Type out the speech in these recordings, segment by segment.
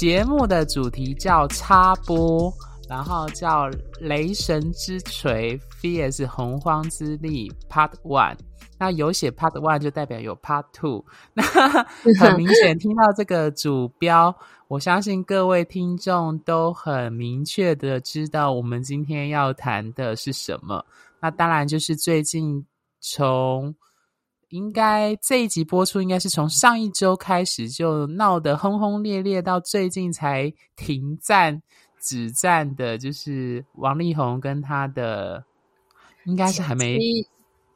节目的主题叫插播。然后叫雷神之锤 vs 洪荒之力 Part One，那有写 Part One 就代表有 Part Two。那 很明显听到这个主标，我相信各位听众都很明确的知道我们今天要谈的是什么。那当然就是最近从应该这一集播出，应该是从上一周开始就闹得轰轰烈烈，到最近才停战。止战的就是王力宏跟他的，应该是还没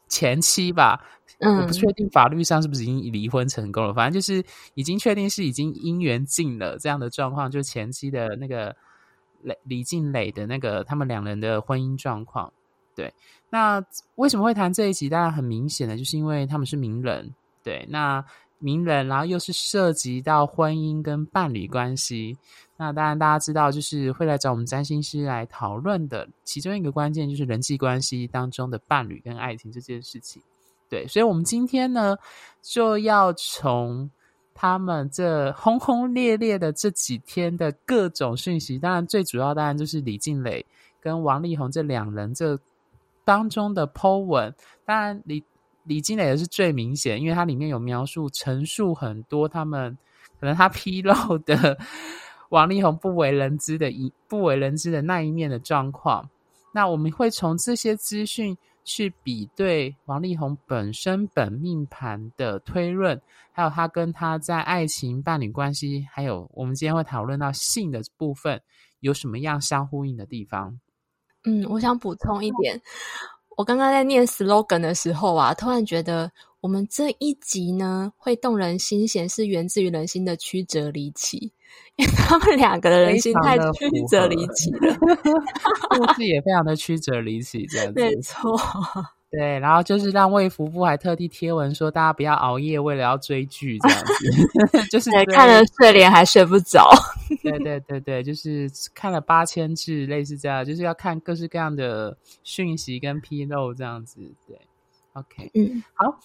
前妻吧？嗯，我不确定法律上是不是已经离婚成功了。反正就是已经确定是已经姻缘尽了这样的状况，就前妻的那个李李静蕾的那个他们两人的婚姻状况。对，那为什么会谈这一集？当然很明显的，就是因为他们是名人。对，那。名人，然后又是涉及到婚姻跟伴侣关系，那当然大家知道，就是会来找我们占星师来讨论的其中一个关键，就是人际关系当中的伴侣跟爱情这件事情。对，所以，我们今天呢，就要从他们这轰轰烈烈的这几天的各种讯息，当然最主要当然就是李静蕾跟王力宏这两人这当中的 po 文，当然李。李金磊的是最明显，因为它里面有描述、陈述很多他们可能他披露的王力宏不为人知的一 不为人知的那一面的状况。那我们会从这些资讯去比对王力宏本身本命盘的推论，还有他跟他在爱情伴侣关系，还有我们今天会讨论到性的部分有什么样相呼应的地方。嗯，我想补充一点。我刚刚在念 slogan 的时候啊，突然觉得我们这一集呢会动人心弦，是源自于人心的曲折离奇，因为他们两个的人心太曲折离奇了，故事也非常的曲折离奇，这样 子没错。对，然后就是让卫福部还特地贴文说，大家不要熬夜，为了要追剧这样子，就是看了睡莲还睡不着。对对对对，就是看了八千字，类似这样，就是要看各式各样的讯息跟披露这样子。对，OK，嗯，好。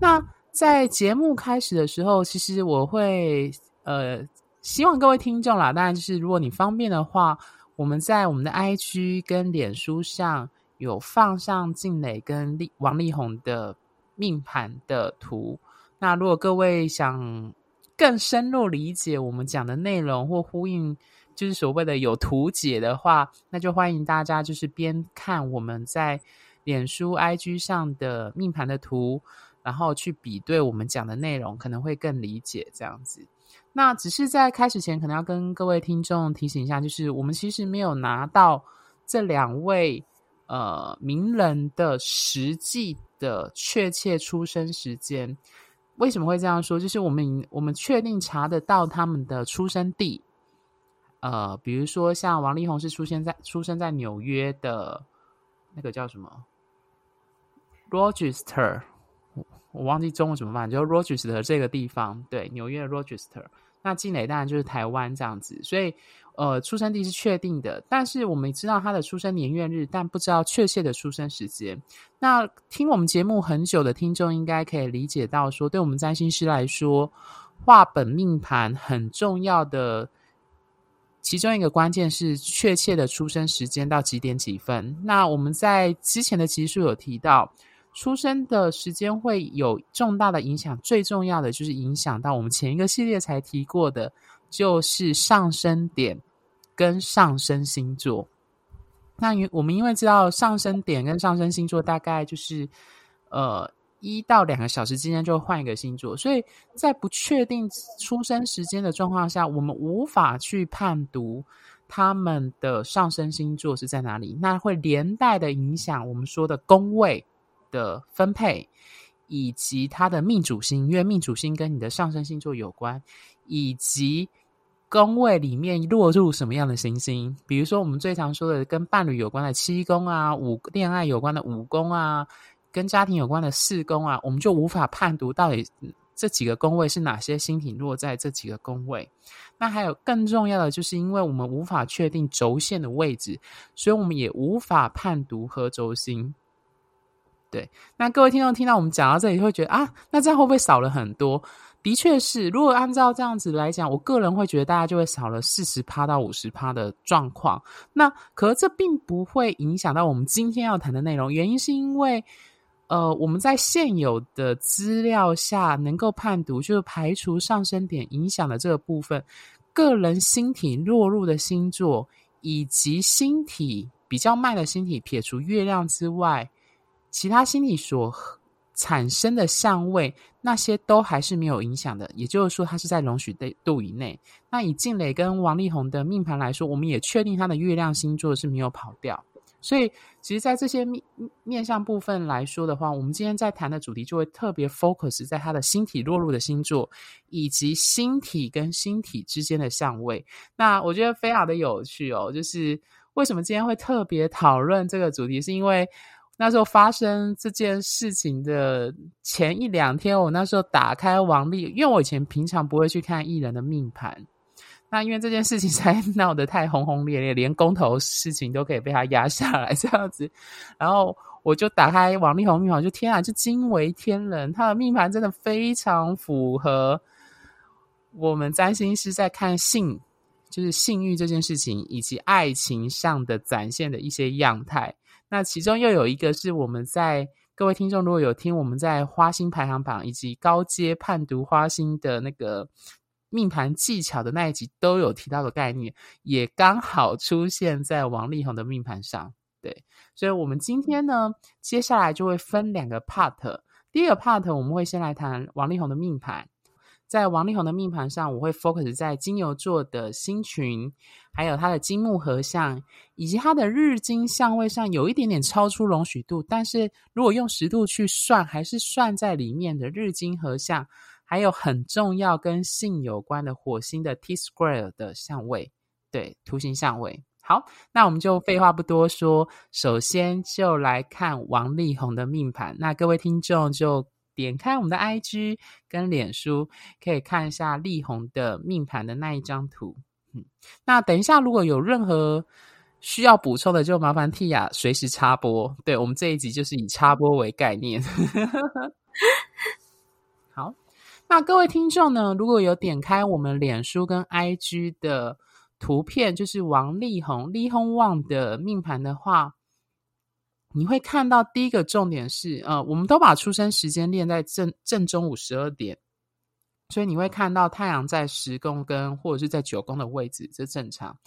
那在节目开始的时候，其实我会呃希望各位听众啦，当然就是如果你方便的话，我们在我们的 IG 跟脸书上。有放上靓蕾跟力王力宏的命盘的图。那如果各位想更深入理解我们讲的内容或呼应，就是所谓的有图解的话，那就欢迎大家就是边看我们在脸书、IG 上的命盘的图，然后去比对我们讲的内容，可能会更理解这样子。那只是在开始前，可能要跟各位听众提醒一下，就是我们其实没有拿到这两位。呃，名人的实际的确切出生时间，为什么会这样说？就是我们我们确定查得到他们的出生地，呃，比如说像王力宏是出现在出生在纽约的那个叫什么，Rochester，我忘记中文怎么办，就 Rochester 这个地方，对，纽约 Rochester。那金磊当然就是台湾这样子，所以。呃，出生地是确定的，但是我们知道他的出生年月日，但不知道确切的出生时间。那听我们节目很久的听众应该可以理解到说，对我们占星师来说，画本命盘很重要的其中一个关键是确切的出生时间到几点几分。那我们在之前的集数有提到，出生的时间会有重大的影响，最重要的就是影响到我们前一个系列才提过的，就是上升点。跟上升星座，那因我们因为知道上升点跟上升星座大概就是呃一到两个小时之间就会换一个星座，所以在不确定出生时间的状况下，我们无法去判读他们的上升星座是在哪里，那会连带的影响我们说的宫位的分配，以及他的命主星，因为命主星跟你的上升星座有关，以及。宫位里面落入什么样的行星？比如说我们最常说的跟伴侣有关的七宫啊，五恋爱有关的五宫啊，跟家庭有关的四宫啊，我们就无法判读到底这几个宫位是哪些星体落在这几个宫位。那还有更重要的，就是因为我们无法确定轴线的位置，所以我们也无法判读和轴心。对，那各位听众听到我们讲到这里，会觉得啊，那这样会不会少了很多？的确是，如果按照这样子来讲，我个人会觉得大家就会少了四十趴到五十趴的状况。那可是这并不会影响到我们今天要谈的内容，原因是因为，呃，我们在现有的资料下能够判读，就是排除上升点影响的这个部分，个人星体落入的星座，以及星体比较慢的星体撇除月亮之外，其他星体所产生的相位，那些都还是没有影响的。也就是说，它是在容许的度以内。那以静蕾跟王力宏的命盘来说，我们也确定他的月亮星座是没有跑掉。所以，其实，在这些面面向部分来说的话，我们今天在谈的主题就会特别 focus 在他的星体落入的星座，以及星体跟星体之间的相位。那我觉得非常的有趣哦。就是为什么今天会特别讨论这个主题，是因为。那时候发生这件事情的前一两天，我那时候打开王力，因为我以前平常不会去看艺人的命盘，那因为这件事情 才闹得太轰轰烈烈，连公投事情都可以被他压下来这样子，然后我就打开王力宏命盘，就天啊，就惊为天人，他的命盘真的非常符合我们占星师在看性，就是性欲这件事情以及爱情上的展现的一些样态。那其中又有一个是我们在各位听众如果有听我们在花心排行榜以及高阶判读花心的那个命盘技巧的那一集都有提到的概念，也刚好出现在王力宏的命盘上。对，所以我们今天呢，接下来就会分两个 part。第一个 part 我们会先来谈王力宏的命盘。在王力宏的命盘上，我会 focus 在金牛座的星群，还有他的金木合相，以及他的日金相位上有一点点超出容许度，但是如果用十度去算，还是算在里面的日金合相，还有很重要跟性有关的火星的 T square 的相位，对，图形相位。好，那我们就废话不多说，首先就来看王力宏的命盘。那各位听众就。点开我们的 IG 跟脸书，可以看一下力宏的命盘的那一张图。嗯，那等一下如果有任何需要补充的，就麻烦 Tia 随时插播。对，我们这一集就是以插播为概念。好，那各位听众呢，如果有点开我们脸书跟 IG 的图片，就是王力宏、力宏旺的命盘的话。你会看到第一个重点是，呃，我们都把出生时间练在正正中午十二点，所以你会看到太阳在十宫跟或者是在九宫的位置，这正常。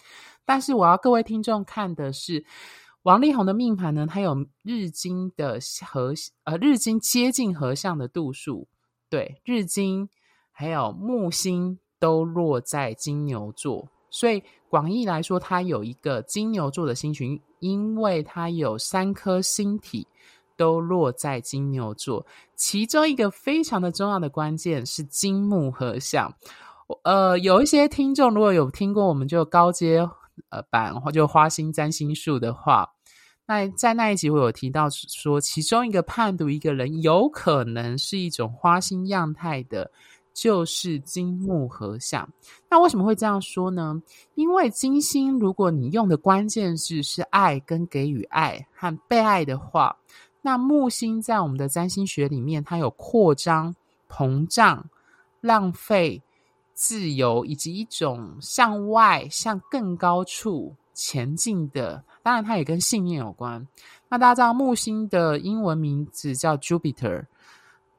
但是我要各位听众看的是王力宏的命盘呢，它有日金的合，呃，日金接近合相的度数，对，日金还有木星都落在金牛座，所以广义来说，它有一个金牛座的星群。因为它有三颗星体都落在金牛座，其中一个非常的重要的关键是金木合相。呃，有一些听众如果有听过我们就高阶呃版或就花心占星术的话，那在那一集我有提到说，其中一个判读一个人有可能是一种花心样态的。就是金木合相，那为什么会这样说呢？因为金星，如果你用的关键字是爱跟给予爱和被爱的话，那木星在我们的占星学里面，它有扩张、膨胀、浪费、自由，以及一种向外、向更高处前进的。当然，它也跟信念有关。那大家知道木星的英文名字叫 Jupiter。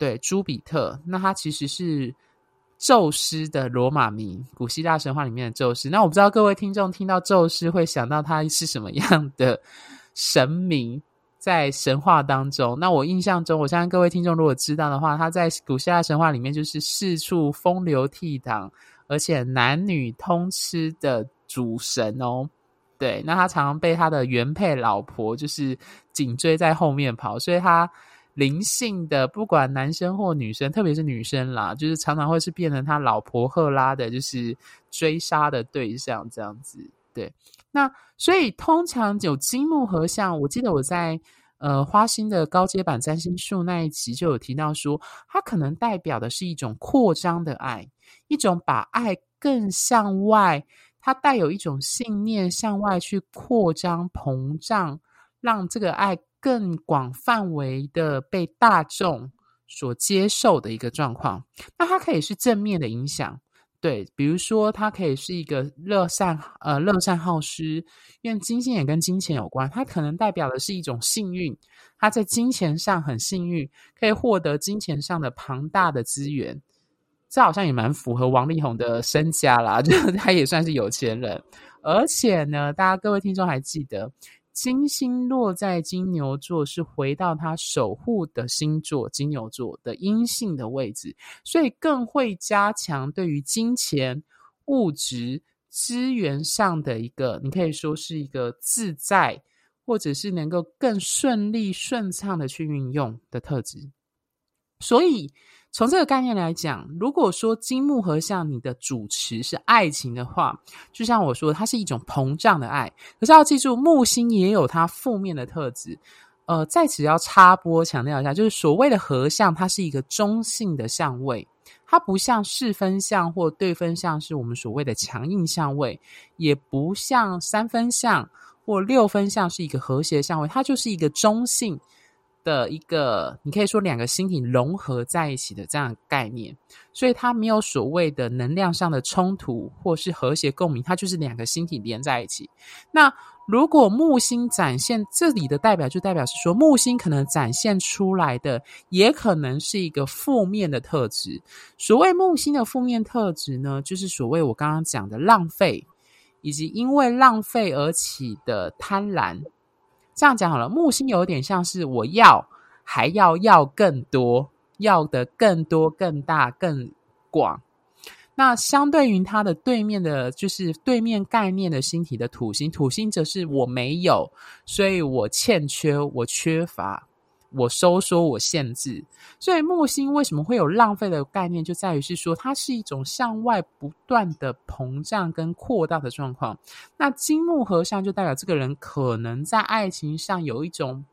对，朱比特，那他其实是宙斯的罗马名，古希腊神话里面的宙斯。那我不知道各位听众听到宙斯会想到他是什么样的神明，在神话当中。那我印象中，我相信各位听众如果知道的话，他在古希腊神话里面就是四处风流倜傥，而且男女通吃的主神哦。对，那他常常被他的原配老婆就是紧追在后面跑，所以他。灵性的，不管男生或女生，特别是女生啦，就是常常会是变成他老婆赫拉的，就是追杀的对象这样子。对，那所以通常有金木合相，我记得我在呃花心的高阶版占星术那一集就有提到说，它可能代表的是一种扩张的爱，一种把爱更向外，它带有一种信念向外去扩张膨胀，让这个爱。更广范围的被大众所接受的一个状况，那它可以是正面的影响，对，比如说它可以是一个乐善呃乐善好施，因为金星也跟金钱有关，它可能代表的是一种幸运，它在金钱上很幸运，可以获得金钱上的庞大的资源，这好像也蛮符合王力宏的身家啦，就他也算是有钱人，而且呢，大家各位听众还记得。金星落在金牛座，是回到他守护的星座金牛座的阴性的位置，所以更会加强对于金钱、物质资源上的一个，你可以说是一个自在，或者是能够更顺利顺畅的去运用的特质，所以。从这个概念来讲，如果说金木合相，你的主持是爱情的话，就像我说，它是一种膨胀的爱。可是要记住，木星也有它负面的特质。呃，在此要插播强调一下，就是所谓的合相，它是一个中性的相位，它不像四分相或对分相是我们所谓的强硬相位，也不像三分相或六分相是一个和谐相位，它就是一个中性。的一个，你可以说两个星体融合在一起的这样概念，所以它没有所谓的能量上的冲突或是和谐共鸣，它就是两个星体连在一起。那如果木星展现这里的代表，就代表是说木星可能展现出来的，也可能是一个负面的特质。所谓木星的负面特质呢，就是所谓我刚刚讲的浪费，以及因为浪费而起的贪婪。这样讲好了，木星有点像是我要，还要要更多，要的更多、更大、更广。那相对于它的对面的，就是对面概念的星体的土星，土星则是我没有，所以我欠缺，我缺乏。我收缩，我限制，所以木星为什么会有浪费的概念，就在于是说它是一种向外不断的膨胀跟扩大的状况。那金木合相就代表这个人可能在爱情上有一种，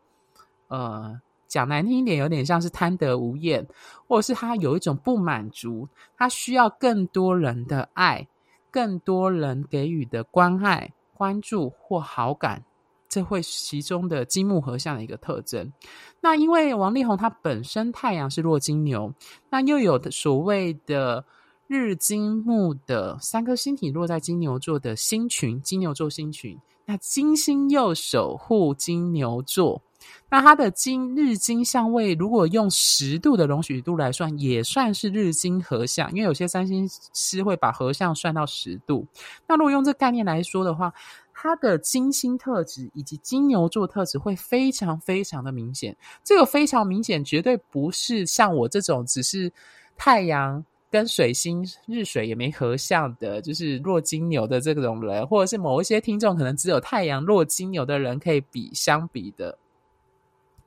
呃，讲难听一点，有点像是贪得无厌，或者是他有一种不满足，他需要更多人的爱，更多人给予的关爱、关注或好感。这会是其中的金木合相的一个特征。那因为王力宏他本身太阳是落金牛，那又有的所谓的日金木的三颗星体落在金牛座的星群，金牛座星群。那金星又守护金牛座，那它的金日金相位，如果用十度的容许度来算，也算是日金合相。因为有些占星师会把合相算到十度。那如果用这概念来说的话，他的金星特质以及金牛座特质会非常非常的明显，这个非常明显，绝对不是像我这种只是太阳跟水星日水也没合相的，就是弱金牛的这种人，或者是某一些听众可能只有太阳弱金牛的人可以比相比的。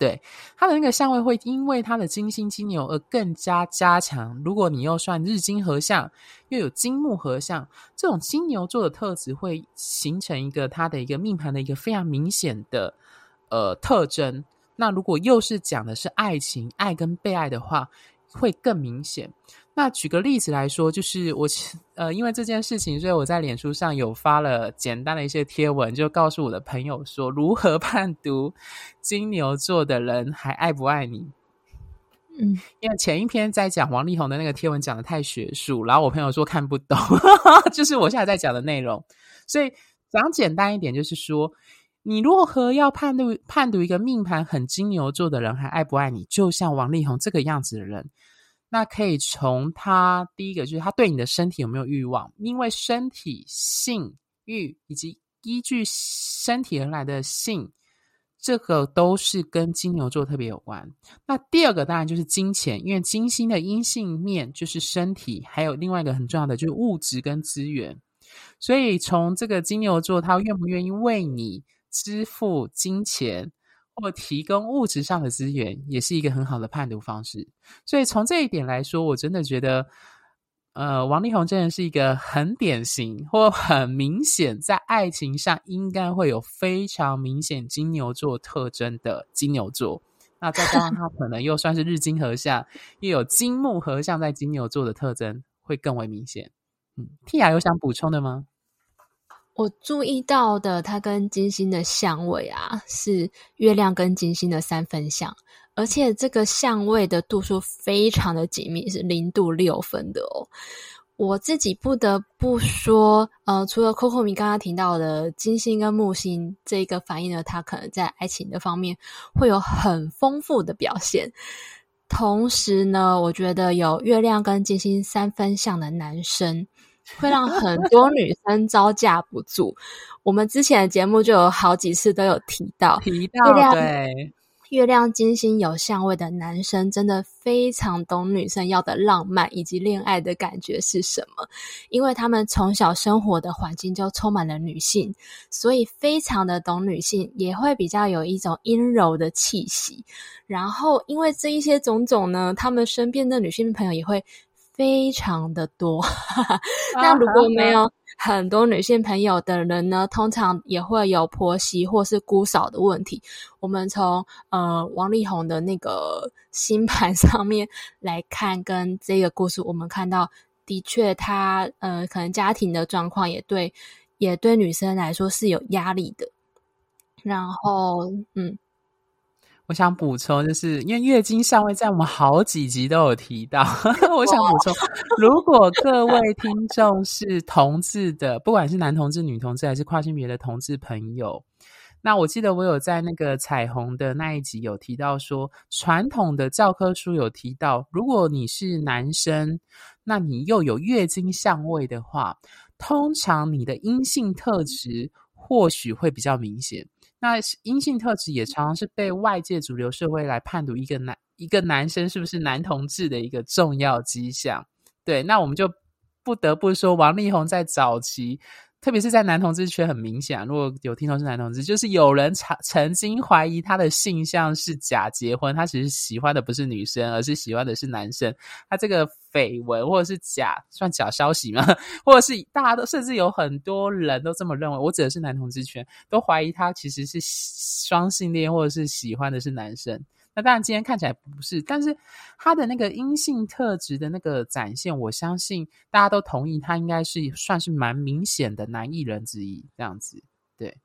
对，他的那个相位会因为他的金星金牛而更加加强。如果你又算日金合相，又有金木合相，这种金牛座的特质会形成一个他的一个命盘的一个非常明显的呃特征。那如果又是讲的是爱情、爱跟被爱的话，会更明显。那举个例子来说，就是我呃，因为这件事情，所以我在脸书上有发了简单的一些贴文，就告诉我的朋友说，如何判读金牛座的人还爱不爱你？嗯，因为前一篇在讲王力宏的那个贴文讲的太学术，然后我朋友说看不懂，就是我现在在讲的内容。所以讲简单一点，就是说，你如何要判读判读一个命盘很金牛座的人还爱不爱你？就像王力宏这个样子的人。那可以从他第一个就是他对你的身体有没有欲望，因为身体、性欲以及依据身体而来的性，这个都是跟金牛座特别有关。那第二个当然就是金钱，因为金星的阴性面就是身体，还有另外一个很重要的就是物质跟资源。所以从这个金牛座，他愿不愿意为你支付金钱？或提供物质上的资源，也是一个很好的判读方式。所以从这一点来说，我真的觉得，呃，王力宏真的是一个很典型或很明显在爱情上应该会有非常明显金牛座特征的金牛座。那再加上他可能又算是日金合相，又有金木合相在金牛座的特征会更为明显。嗯，Tia 有想补充的吗？我注意到的，它跟金星的相位啊，是月亮跟金星的三分相，而且这个相位的度数非常的紧密，是零度六分的哦。我自己不得不说，呃，除了 Coco 米刚刚提到的金星跟木星这个反应呢，它可能在爱情的方面会有很丰富的表现。同时呢，我觉得有月亮跟金星三分相的男生，会让很多女生招架不住。我们之前的节目就有好几次都有提到，提到对。月亮金星有相位的男生，真的非常懂女生要的浪漫以及恋爱的感觉是什么，因为他们从小生活的环境就充满了女性，所以非常的懂女性，也会比较有一种阴柔的气息。然后，因为这一些种种呢，他们身边的女性朋友也会非常的多。那如果没有，很多女性朋友的人呢，通常也会有婆媳或是姑嫂的问题。我们从呃王力宏的那个 星盘上面来看，跟这个故事，我们看到的确他呃可能家庭的状况也对，也对女生来说是有压力的。然后嗯。我想补充，就是因为月经相位在我们好几集都有提到。我想补充，如果各位听众是同志的，不管是男同志、女同志，还是跨性别的同志朋友，那我记得我有在那个彩虹的那一集有提到说，传统的教科书有提到，如果你是男生，那你又有月经相位的话，通常你的阴性特质或许会比较明显。那阴性特质也常常是被外界主流社会来判读一个男一个男生是不是男同志的一个重要迹象。对，那我们就不得不说，王力宏在早期。特别是在男同志圈很明显啊，如果有听众是男同志，就是有人曾曾经怀疑他的性向是假结婚，他其实喜欢的不是女生，而是喜欢的是男生。他这个绯闻或者是假算假消息吗？或者是大家都甚至有很多人都这么认为，我指的是男同志圈都怀疑他其实是双性恋，或者是喜欢的是男生。那当然，今天看起来不是，但是他的那个阴性特质的那个展现，我相信大家都同意，他应该是算是蛮明显的男艺人之一，这样子。对。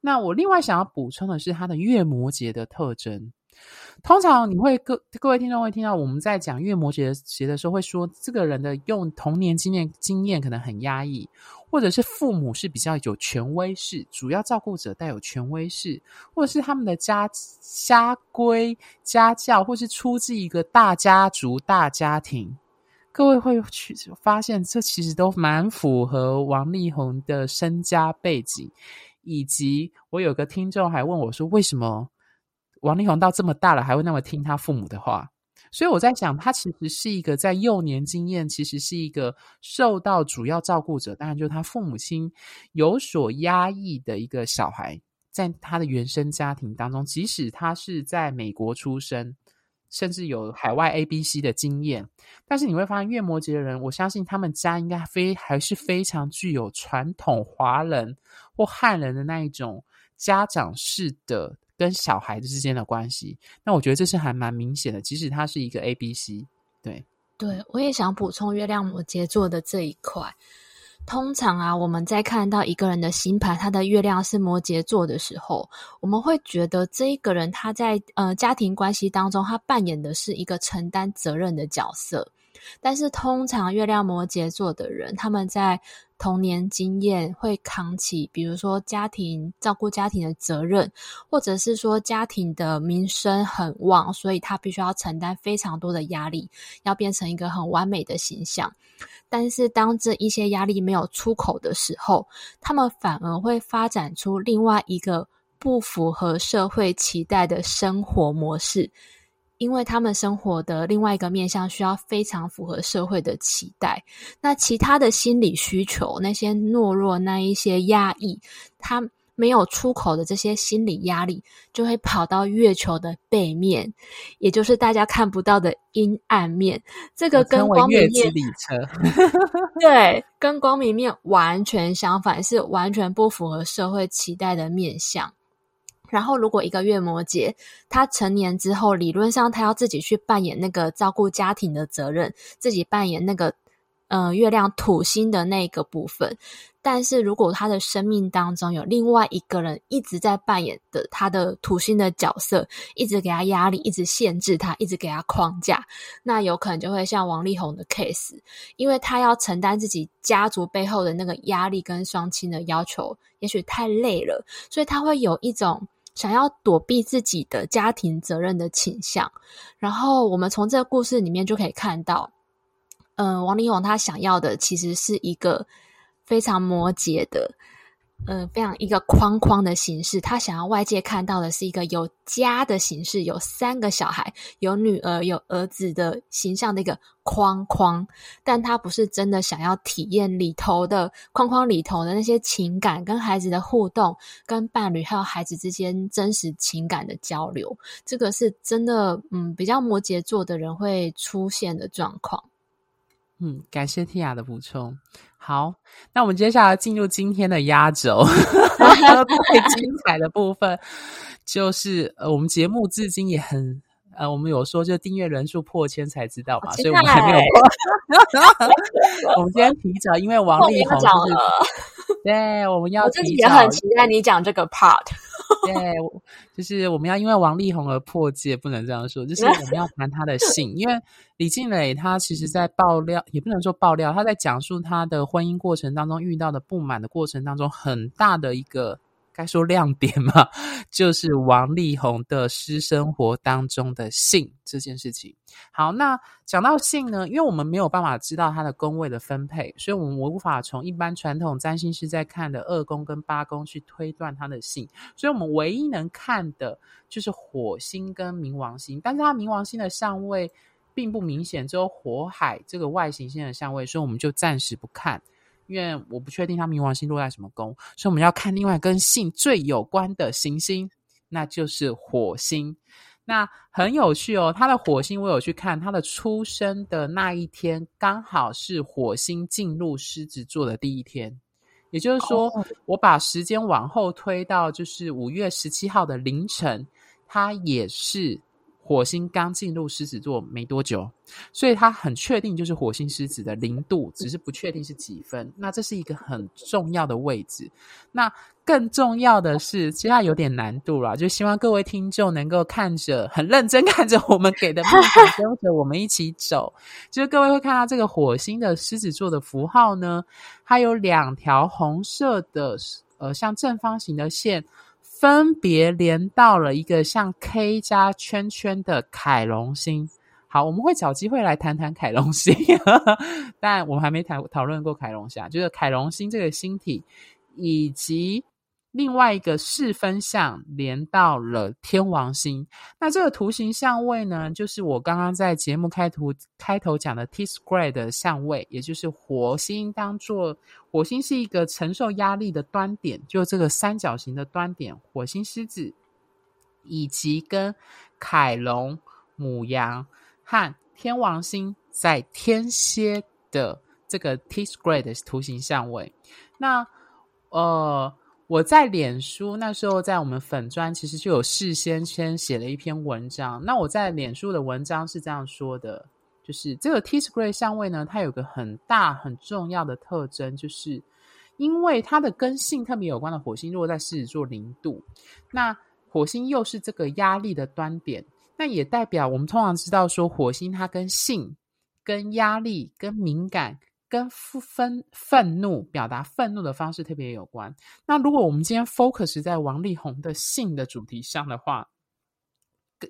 那我另外想要补充的是他的月摩羯的特征。通常你会各各位听众会听到我们在讲月摩羯的时候，会说这个人的用童年经验经验可能很压抑，或者是父母是比较有权威式，主要照顾者带有权威式，或者是他们的家家规家教，或是出自一个大家族大家庭。各位会去发现，这其实都蛮符合王力宏的身家背景，以及我有个听众还问我说，为什么？王力宏到这么大了，还会那么听他父母的话，所以我在想，他其实是一个在幼年经验，其实是一个受到主要照顾者，当然就是他父母亲有所压抑的一个小孩，在他的原生家庭当中，即使他是在美国出生，甚至有海外 ABC 的经验，但是你会发现，月摩羯的人，我相信他们家应该非还是非常具有传统华人或汉人的那一种家长式的。跟小孩子之间的关系，那我觉得这是还蛮明显的。即使他是一个 A B C，对，对，我也想补充月亮摩羯座的这一块。通常啊，我们在看到一个人的星盘，他的月亮是摩羯座的时候，我们会觉得这一个人他在呃家庭关系当中，他扮演的是一个承担责任的角色。但是通常月亮摩羯座的人，他们在童年经验会扛起，比如说家庭照顾家庭的责任，或者是说家庭的名声很旺，所以他必须要承担非常多的压力，要变成一个很完美的形象。但是当这一些压力没有出口的时候，他们反而会发展出另外一个不符合社会期待的生活模式。因为他们生活的另外一个面向需要非常符合社会的期待，那其他的心理需求，那些懦弱，那一些压抑，他没有出口的这些心理压力，就会跑到月球的背面，也就是大家看不到的阴暗面。这个跟光明面，对，跟光明面完全相反，是完全不符合社会期待的面向。然后，如果一个月摩羯，他成年之后，理论上他要自己去扮演那个照顾家庭的责任，自己扮演那个。呃，月亮土星的那个部分，但是如果他的生命当中有另外一个人一直在扮演的他的土星的角色，一直给他压力，一直限制他，一直给他框架，那有可能就会像王力宏的 case，因为他要承担自己家族背后的那个压力跟双亲的要求，也许太累了，所以他会有一种想要躲避自己的家庭责任的倾向。然后我们从这个故事里面就可以看到。嗯、王力宏他想要的其实是一个非常摩羯的，嗯、非常一个框框的形式。他想要外界看到的是一个有家的形式，有三个小孩，有女儿，有儿子的形象的一个框框。但他不是真的想要体验里头的框框里头的那些情感，跟孩子的互动，跟伴侣还有孩子之间真实情感的交流。这个是真的，嗯，比较摩羯座的人会出现的状况。嗯，感谢 Tia 的补充。好，那我们接下来进入今天的压轴，最精彩的部分就是呃，我们节目至今也很呃，我们有说就订阅人数破千才知道嘛，所以我们还没有。我们今天提早，因为王力宏就是，对，我们要。我自己也很期待你讲这个 part。对，就是我们要因为王力宏而破戒，不能这样说。就是我们要谈他的性，因为李静蕾他其实，在爆料也不能说爆料，他在讲述他的婚姻过程当中遇到的不满的过程当中，很大的一个。该说亮点嘛，就是王力宏的私生活当中的性这件事情。好，那讲到性呢，因为我们没有办法知道他的宫位的分配，所以我们无法从一般传统占星师在看的二宫跟八宫去推断他的性，所以我们唯一能看的就是火星跟冥王星，但是他冥王星的相位并不明显，只有火海这个外行星的相位，所以我们就暂时不看。因为我不确定他冥王星落在什么宫，所以我们要看另外跟性最有关的行星，那就是火星。那很有趣哦，他的火星我有去看，他的出生的那一天刚好是火星进入狮子座的第一天，也就是说，我把时间往后推到就是五月十七号的凌晨，他也是。火星刚进入狮子座没多久，所以他很确定就是火星狮子的零度，只是不确定是几分。那这是一个很重要的位置。那更重要的是，其实它有点难度啦，就希望各位听众能够看着很认真看着我们给的命盘，跟着我们一起走。就是各位会看到这个火星的狮子座的符号呢，它有两条红色的呃像正方形的线。分别连到了一个像 K 加圈圈的凯龙星。好，我们会找机会来谈谈凯龙星，但我们还没谈讨论过凯龙星，就是凯龙星这个星体以及。另外一个四分相连到了天王星，那这个图形相位呢，就是我刚刚在节目开图开头讲的 T square 的相位，也就是火星当做火星是一个承受压力的端点，就这个三角形的端点，火星狮子以及跟凯龙牡羊和天王星在天蝎的这个 T square 的图形相位，那呃。我在脸书那时候，在我们粉专其实就有事先先写了一篇文章。那我在脸书的文章是这样说的，就是这个 T square 相位呢，它有个很大很重要的特征，就是因为它的跟性特别有关的火星落在狮子座零度，那火星又是这个压力的端点，那也代表我们通常知道说火星它跟性、跟压力、跟敏感。跟愤愤怒表达愤怒的方式特别有关。那如果我们今天 focus 在王力宏的性的主题上的话，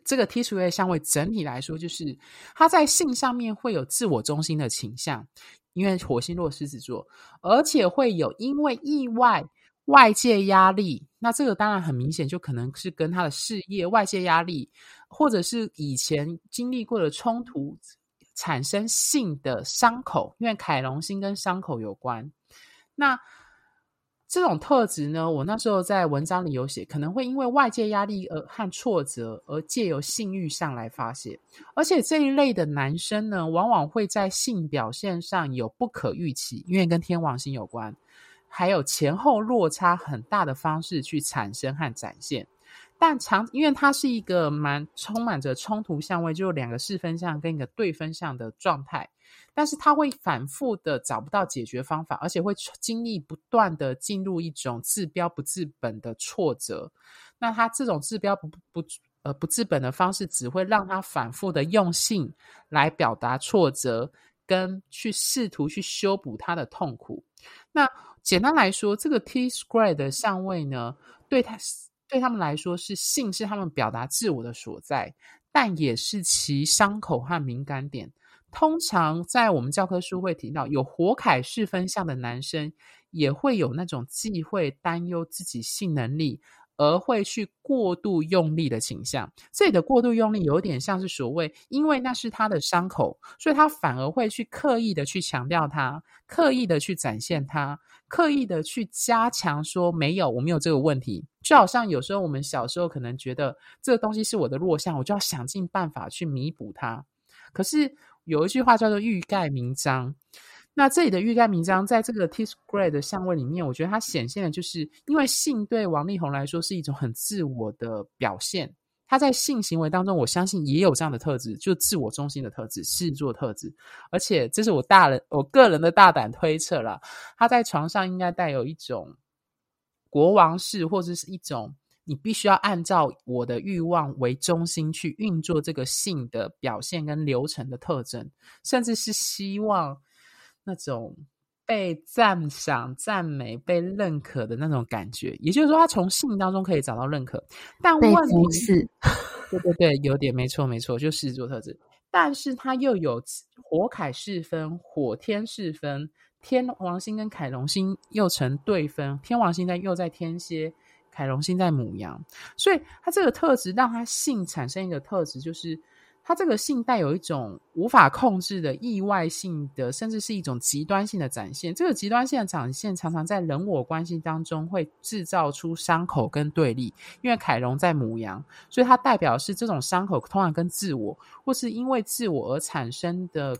这个 T 型叶相位整体来说，就是他在性上面会有自我中心的倾向，因为火星落狮子座，而且会有因为意外外界压力。那这个当然很明显，就可能是跟他的事业外界压力，或者是以前经历过的冲突。产生性的伤口，因为凯龙星跟伤口有关。那这种特质呢，我那时候在文章里有写，可能会因为外界压力而和挫折而借由性欲上来发泄，而且这一类的男生呢，往往会在性表现上有不可预期，因为跟天王星有关，还有前后落差很大的方式去产生和展现。但长，因为它是一个蛮充满着冲突相位，就是两个四分相跟一个对分相的状态。但是它会反复的找不到解决方法，而且会经历不断的进入一种治标不治本的挫折。那他这种治标不不呃不治本的方式，只会让他反复的用性来表达挫折，跟去试图去修补他的痛苦。那简单来说，这个 T square 的相位呢，对他。对他们来说，是性是他们表达自我的所在，但也是其伤口和敏感点。通常在我们教科书会提到，有火凯式分项的男生也会有那种忌讳、担忧自己性能力，而会去过度用力的倾向。这里的过度用力有点像是所谓，因为那是他的伤口，所以他反而会去刻意的去强调他，刻意的去展现他，刻意的去加强说没有，我没有这个问题。就好像有时候我们小时候可能觉得这个东西是我的弱项，我就要想尽办法去弥补它。可是有一句话叫做欲盖弥彰，那这里的欲盖弥彰，在这个 T square 的相位里面，我觉得它显现的就是，因为性对王力宏来说是一种很自我的表现，他在性行为当中，我相信也有这样的特质，就自我中心的特质、视作特质，而且这是我大人我个人的大胆推测啦，他在床上应该带有一种。国王式，或者是一种你必须要按照我的欲望为中心去运作这个性的表现跟流程的特征，甚至是希望那种被赞赏、赞美、被认可的那种感觉。也就是说，他从性当中可以找到认可，但问题是，对对对，有点没错没错，就狮子座特质，但是他又有火凯四分、火天四分。天王星跟凯龙星又成对分，天王星在又在天蝎，凯龙星在母羊，所以他这个特质让他性产生一个特质，就是它这个性带有一种无法控制的意外性的，甚至是一种极端性的展现。这个极端性的展现常常在人我关系当中会制造出伤口跟对立，因为凯龙在母羊，所以它代表是这种伤口通常跟自我，或是因为自我而产生的，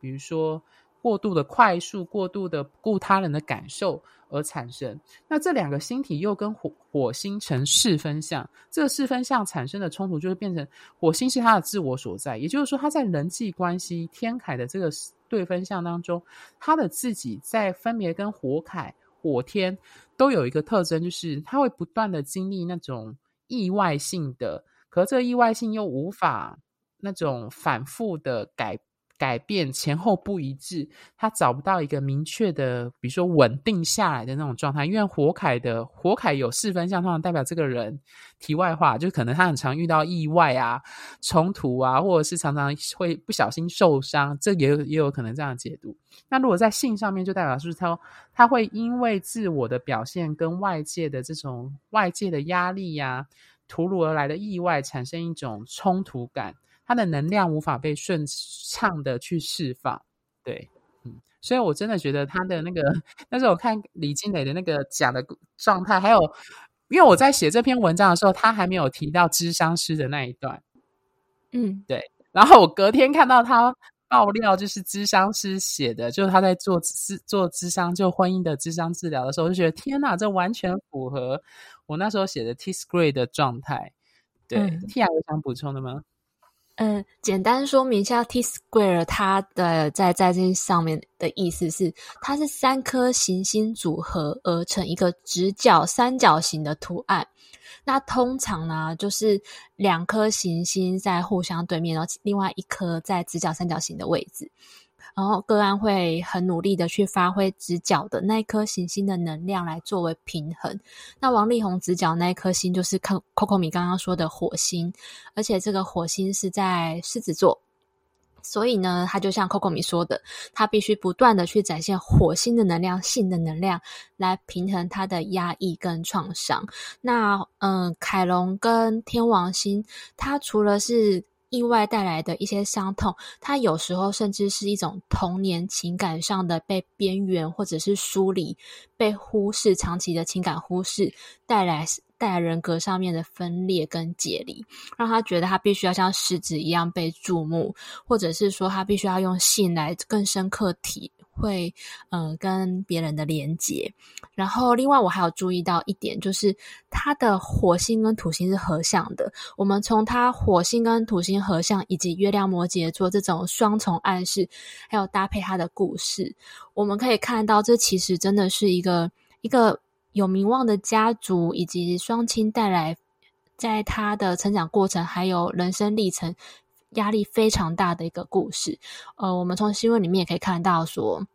比如说。过度的快速，过度的顾他人的感受而产生。那这两个星体又跟火火星成四分相，这个四分相产生的冲突，就是变成火星是他的自我所在。也就是说，他在人际关系天凯的这个对分相当中，他的自己在分别跟火凯、火天都有一个特征，就是他会不断的经历那种意外性的，可这意外性又无法那种反复的改变。改变前后不一致，他找不到一个明确的，比如说稳定下来的那种状态。因为火凯的火凯有四分相，通常代表这个人。题外话，就可能他很常遇到意外啊、冲突啊，或者是常常会不小心受伤，这也有也有可能这样解读。那如果在性上面，就代表是他他会因为自我的表现跟外界的这种外界的压力呀、啊、突如而来的意外，产生一种冲突感。他的能量无法被顺畅的去释放，对，嗯，所以我真的觉得他的那个，那时候我看李金磊的那个讲的状态，还有，因为我在写这篇文章的时候，他还没有提到智商师的那一段，嗯，对，然后我隔天看到他爆料，就是智商师写的，就是他在做智做智商，就婚姻的智商治疗的时候，我就觉得天哪，这完全符合我那时候写的 T s grade 的状态，对，嗯，Tia 有想补充的吗？嗯，简单说明一下，T square 它的在在这上面的意思是，它是三颗行星组合而成一个直角三角形的图案。那通常呢，就是两颗行星在互相对面，然后另外一颗在直角三角形的位置。然后个案会很努力的去发挥直角的那一颗行星的能量来作为平衡。那王力宏直角那一颗星就是 Coco 米刚刚说的火星，而且这个火星是在狮子座，所以呢，他就像 Coco 米说的，他必须不断的去展现火星的能量、性的能量来平衡他的压抑跟创伤。那嗯，凯龙跟天王星，他除了是意外带来的一些伤痛，它有时候甚至是一种童年情感上的被边缘或者是疏离、被忽视、长期的情感忽视带来。带来人格上面的分裂跟解离，让他觉得他必须要像狮子一样被注目，或者是说他必须要用性来更深刻体会，嗯、跟别人的连结。然后，另外我还有注意到一点，就是他的火星跟土星是合相的。我们从他火星跟土星合相，以及月亮摩羯座这种双重暗示，还有搭配他的故事，我们可以看到，这其实真的是一个一个。有名望的家族以及双亲带来，在他的成长过程还有人生历程压力非常大的一个故事。呃，我们从新闻里面也可以看到说。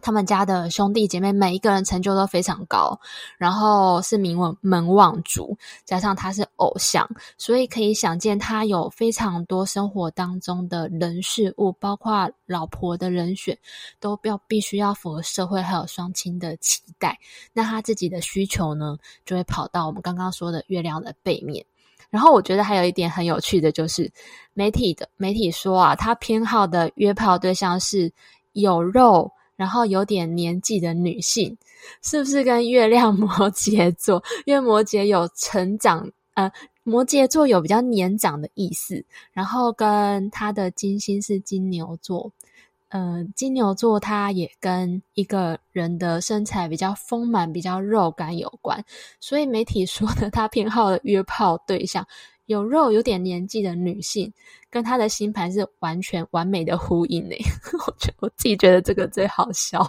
他们家的兄弟姐妹每一个人成就都非常高，然后是名门门望族，加上他是偶像，所以可以想见他有非常多生活当中的人事物，包括老婆的人选，都要必须要符合社会还有双亲的期待。那他自己的需求呢，就会跑到我们刚刚说的月亮的背面。然后我觉得还有一点很有趣的就是，媒体的媒体说啊，他偏好的约炮对象是有肉。然后有点年纪的女性，是不是跟月亮 摩羯座？因为摩羯有成长，呃，摩羯座有比较年长的意思。然后跟他的金星是金牛座，呃，金牛座他也跟一个人的身材比较丰满、比较肉感有关。所以媒体说的他偏好的约炮对象。有肉、有点年纪的女性，跟她的星盘是完全完美的呼应诶。我觉我自己觉得这个最好笑。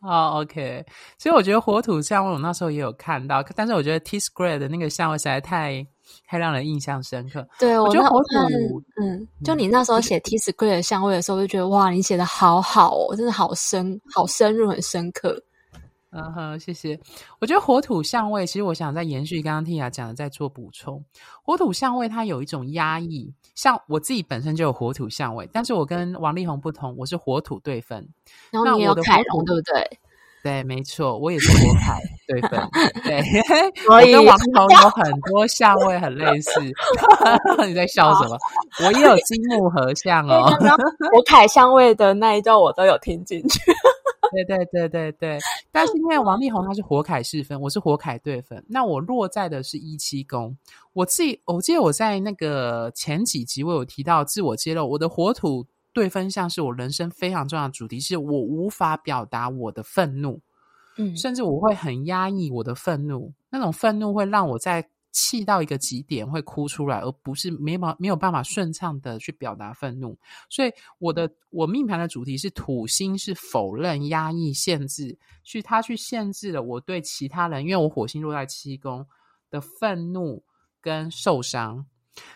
哦、oh,，OK，所以我觉得火土相位，我那时候也有看到，但是我觉得 T square 的那个相位实在太太让人印象深刻。对，我，我觉得火土，嗯，就你那时候写 T square 的相位的时候，我就觉得哇，你写的好好哦，真的好深、好深入、很深刻。嗯哼，谢谢。我觉得火土相位，其实我想再延续刚刚 Tia 讲的，再做补充。火土相位它有一种压抑，像我自己本身就有火土相位，但是我跟王力宏不同，我是火土对分。然后你有凯龙，对不对？对，没错，我也是火凯对分。对，我跟王力宏 有很多相位很类似。你在笑什么？我也有金木合相哦。火凯相位的那一段我都有听进去。对对对对对，但是因为王力宏他是火凯四分，我是火凯对分，那我落在的是一七宫。我自己我记得我在那个前几集我有提到自我揭露，我的火土对分项是我人生非常重要的主题，是我无法表达我的愤怒，嗯，甚至我会很压抑我的愤怒，那种愤怒会让我在。气到一个极点会哭出来，而不是没办没有办法顺畅的去表达愤怒。所以我的我命盘的主题是土星是否认、压抑、限制，去他去限制了我对其他人，因为我火星落在七宫的愤怒跟受伤。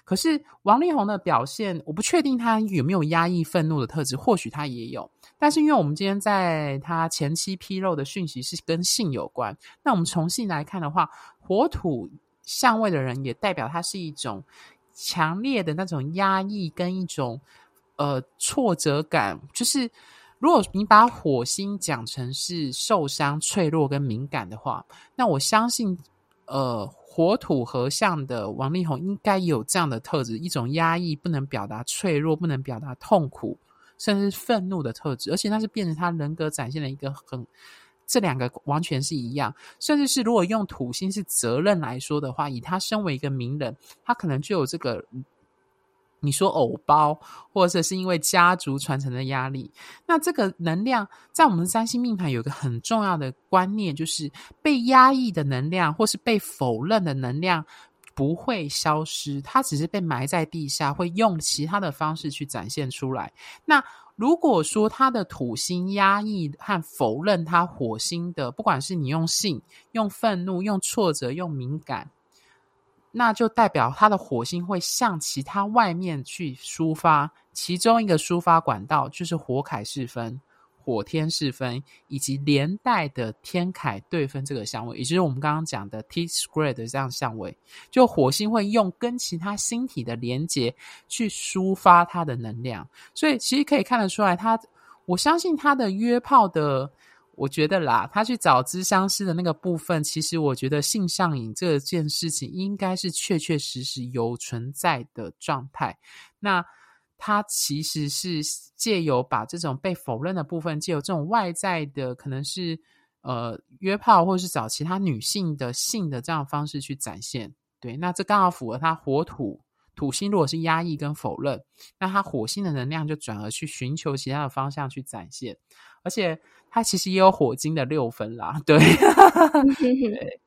可是王力宏的表现，我不确定他有没有压抑愤怒的特质，或许他也有。但是因为我们今天在他前期披露的讯息是跟性有关，那我们从性来看的话，火土。相位的人也代表他是一种强烈的那种压抑跟一种呃挫折感，就是如果你把火星讲成是受伤、脆弱跟敏感的话，那我相信呃火土合相的王力宏应该有这样的特质，一种压抑、不能表达脆弱、不能表达痛苦，甚至愤怒的特质，而且那是变成他人格展现了一个很。这两个完全是一样，甚至是如果用土星是责任来说的话，以他身为一个名人，他可能就有这个，你说偶包，或者是因为家族传承的压力。那这个能量在我们三星命盘有一个很重要的观念，就是被压抑的能量或是被否认的能量不会消失，它只是被埋在地下，会用其他的方式去展现出来。那如果说他的土星压抑和否认他火星的，不管是你用性、用愤怒、用挫折、用敏感，那就代表他的火星会向其他外面去抒发，其中一个抒发管道就是火凯四分。火天四分以及连带的天凯对分这个相位，也就是我们刚刚讲的 T square 的这样相位，就火星会用跟其他星体的连接去抒发它的能量，所以其实可以看得出来，他我相信他的约炮的，我觉得啦，他去找咨商师的那个部分，其实我觉得性上瘾这件事情应该是确确实实有存在的状态。那他其实是借由把这种被否认的部分，借由这种外在的，可能是呃约炮或者是找其他女性的性的这样的方式去展现。对，那这刚好符合他火土土星，如果是压抑跟否认，那他火星的能量就转而去寻求其他的方向去展现，而且他其实也有火金的六分啦。对，对，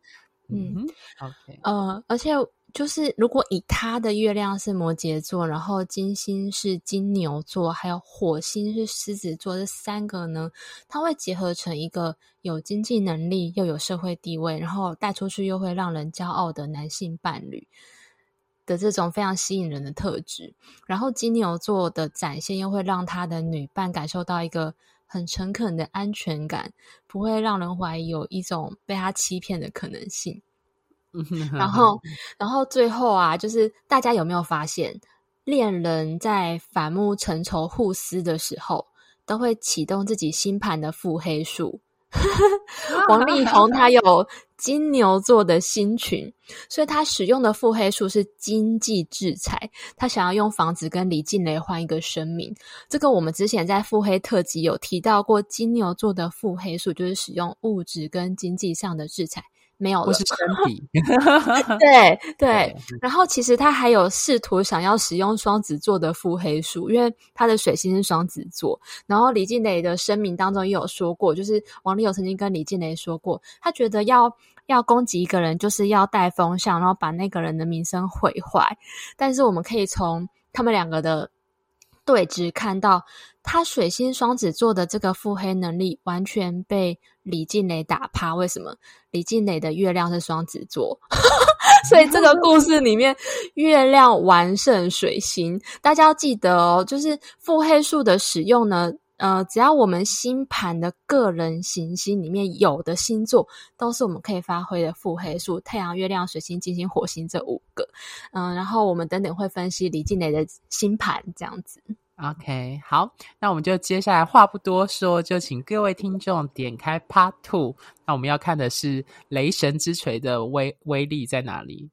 嗯，OK，呃，而且。就是如果以他的月亮是摩羯座，然后金星是金牛座，还有火星是狮子座，这三个呢，它会结合成一个有经济能力又有社会地位，然后带出去又会让人骄傲的男性伴侣的这种非常吸引人的特质。然后金牛座的展现又会让他的女伴感受到一个很诚恳的安全感，不会让人怀疑有一种被他欺骗的可能性。然后，然后最后啊，就是大家有没有发现，恋人在反目成仇互撕的时候，都会启动自己星盘的腹黑术。王力宏他有金牛座的星群，所以他使用的腹黑术是经济制裁。他想要用房子跟李静蕾换一个生命。这个我们之前在腹黑特辑有提到过，金牛座的腹黑术就是使用物质跟经济上的制裁。没有了，不是身 体。对对，然后其实他还有试图想要使用双子座的腹黑术，因为他的水星是双子座。然后李静蕾的声明当中也有说过，就是王力友曾经跟李静蕾说过，他觉得要要攻击一个人，就是要带风向，然后把那个人的名声毁坏。但是我们可以从他们两个的对峙看到，他水星双子座的这个腹黑能力完全被李静蕾打趴。为什么？李静蕾的月亮是双子座，所以这个故事里面月亮完胜水星。大家要记得哦，就是腹黑术的使用呢，呃，只要我们星盘的个人行星里面有的星座，都是我们可以发挥的腹黑术。太阳、月亮、水星、金星、火星这五个，嗯、然后我们等等会分析李静蕾的星盘，这样子。OK，好，那我们就接下来话不多说，就请各位听众点开 Part Two。那我们要看的是雷神之锤的威威力在哪里？